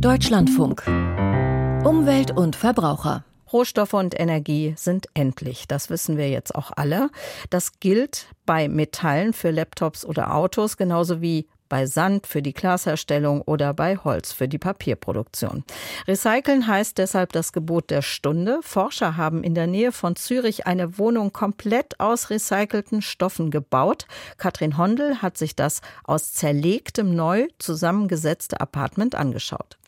Deutschlandfunk. Umwelt und Verbraucher. Rohstoffe und Energie sind endlich. Das wissen wir jetzt auch alle. Das gilt bei Metallen für Laptops oder Autos genauso wie bei Sand für die Glasherstellung oder bei Holz für die Papierproduktion. Recyceln heißt deshalb das Gebot der Stunde. Forscher haben in der Nähe von Zürich eine Wohnung komplett aus recycelten Stoffen gebaut. Katrin Hondel hat sich das aus zerlegtem neu zusammengesetzte Apartment angeschaut.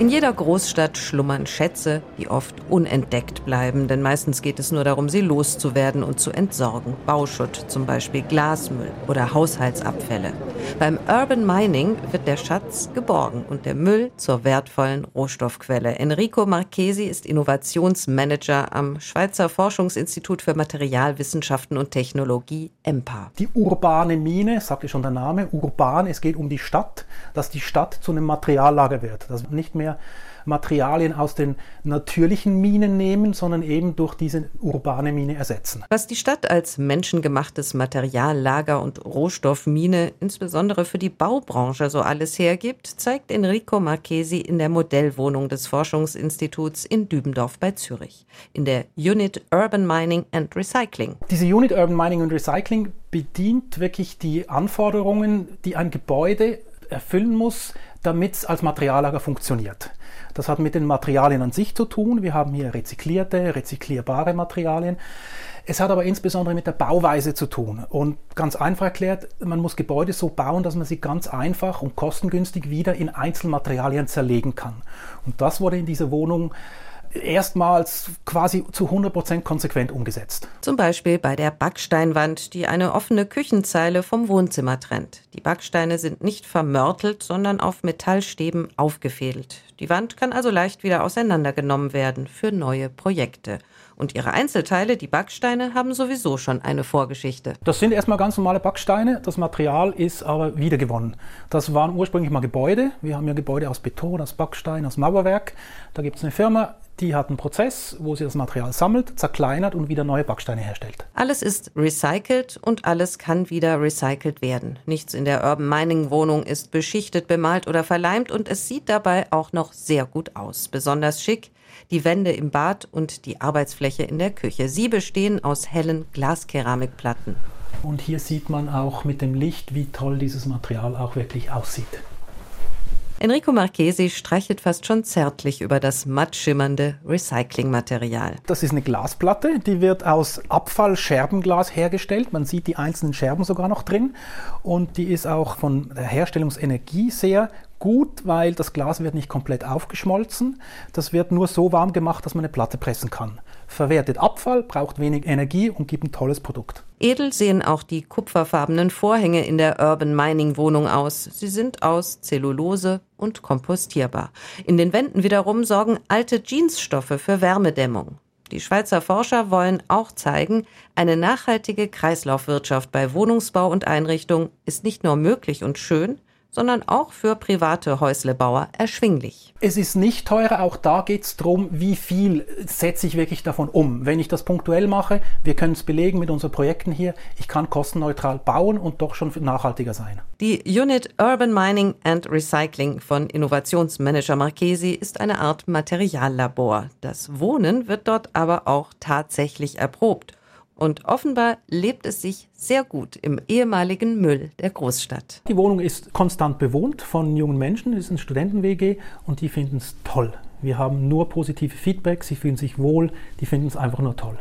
In jeder Großstadt schlummern Schätze, die oft unentdeckt bleiben, denn meistens geht es nur darum, sie loszuwerden und zu entsorgen. Bauschutt, zum Beispiel Glasmüll oder Haushaltsabfälle. Beim Urban Mining wird der Schatz geborgen und der Müll zur wertvollen Rohstoffquelle. Enrico Marchesi ist Innovationsmanager am Schweizer Forschungsinstitut für Materialwissenschaften und Technologie EMPA. Die urbane Mine, sagte schon der Name, urban, es geht um die Stadt, dass die Stadt zu einem Materiallager wird, dass nicht mehr mehr Materialien aus den natürlichen Minen nehmen, sondern eben durch diese urbane Mine ersetzen. Was die Stadt als menschengemachtes Materiallager und Rohstoffmine insbesondere für die Baubranche so alles hergibt, zeigt Enrico Marchesi in der Modellwohnung des Forschungsinstituts in Dübendorf bei Zürich, in der Unit Urban Mining and Recycling. Diese Unit Urban Mining and Recycling bedient wirklich die Anforderungen, die ein Gebäude erfüllen muss, damit es als Materiallager funktioniert. Das hat mit den Materialien an sich zu tun. Wir haben hier rezyklierte, rezyklierbare Materialien. Es hat aber insbesondere mit der Bauweise zu tun. Und ganz einfach erklärt, man muss Gebäude so bauen, dass man sie ganz einfach und kostengünstig wieder in Einzelmaterialien zerlegen kann. Und das wurde in dieser Wohnung erstmals quasi zu 100% konsequent umgesetzt. Zum Beispiel bei der Backsteinwand, die eine offene Küchenzeile vom Wohnzimmer trennt. Die Backsteine sind nicht vermörtelt, sondern auf Metallstäben aufgefädelt. Die Wand kann also leicht wieder auseinandergenommen werden für neue Projekte. Und ihre Einzelteile, die Backsteine, haben sowieso schon eine Vorgeschichte. Das sind erstmal ganz normale Backsteine. Das Material ist aber wiedergewonnen. Das waren ursprünglich mal Gebäude. Wir haben ja Gebäude aus Beton, aus Backstein, aus Mauerwerk. Da gibt es eine Firma, die hat einen Prozess, wo sie das Material sammelt, zerkleinert und wieder neue Backsteine herstellt. Alles ist recycelt und alles kann wieder recycelt werden. Nichts in der Urban Mining Wohnung ist beschichtet, bemalt oder verleimt und es sieht dabei auch noch sehr gut aus. Besonders schick die Wände im Bad und die Arbeitsfläche in der Küche. Sie bestehen aus hellen Glaskeramikplatten. Und hier sieht man auch mit dem Licht, wie toll dieses Material auch wirklich aussieht. Enrico Marchesi streichelt fast schon zärtlich über das mattschimmernde Recyclingmaterial. Das ist eine Glasplatte, die wird aus Abfallscherbenglas hergestellt. Man sieht die einzelnen Scherben sogar noch drin. Und die ist auch von der Herstellungsenergie sehr gut, weil das Glas wird nicht komplett aufgeschmolzen. Das wird nur so warm gemacht, dass man eine Platte pressen kann. Verwertet Abfall, braucht wenig Energie und gibt ein tolles Produkt. Edel sehen auch die kupferfarbenen Vorhänge in der Urban Mining Wohnung aus. Sie sind aus Zellulose und kompostierbar. In den Wänden wiederum sorgen alte Jeansstoffe für Wärmedämmung. Die Schweizer Forscher wollen auch zeigen, eine nachhaltige Kreislaufwirtschaft bei Wohnungsbau und Einrichtung ist nicht nur möglich und schön, sondern auch für private Häuslebauer erschwinglich. Es ist nicht teurer, auch da geht es darum, wie viel setze ich wirklich davon um. Wenn ich das punktuell mache, wir können es belegen mit unseren Projekten hier, ich kann kostenneutral bauen und doch schon nachhaltiger sein. Die Unit Urban Mining and Recycling von Innovationsmanager Marchesi ist eine Art Materiallabor. Das Wohnen wird dort aber auch tatsächlich erprobt und offenbar lebt es sich sehr gut im ehemaligen Müll der Großstadt. Die Wohnung ist konstant bewohnt von jungen Menschen, es ist ein Studenten-WG und die finden es toll. Wir haben nur positive Feedback, sie fühlen sich wohl, die finden es einfach nur toll.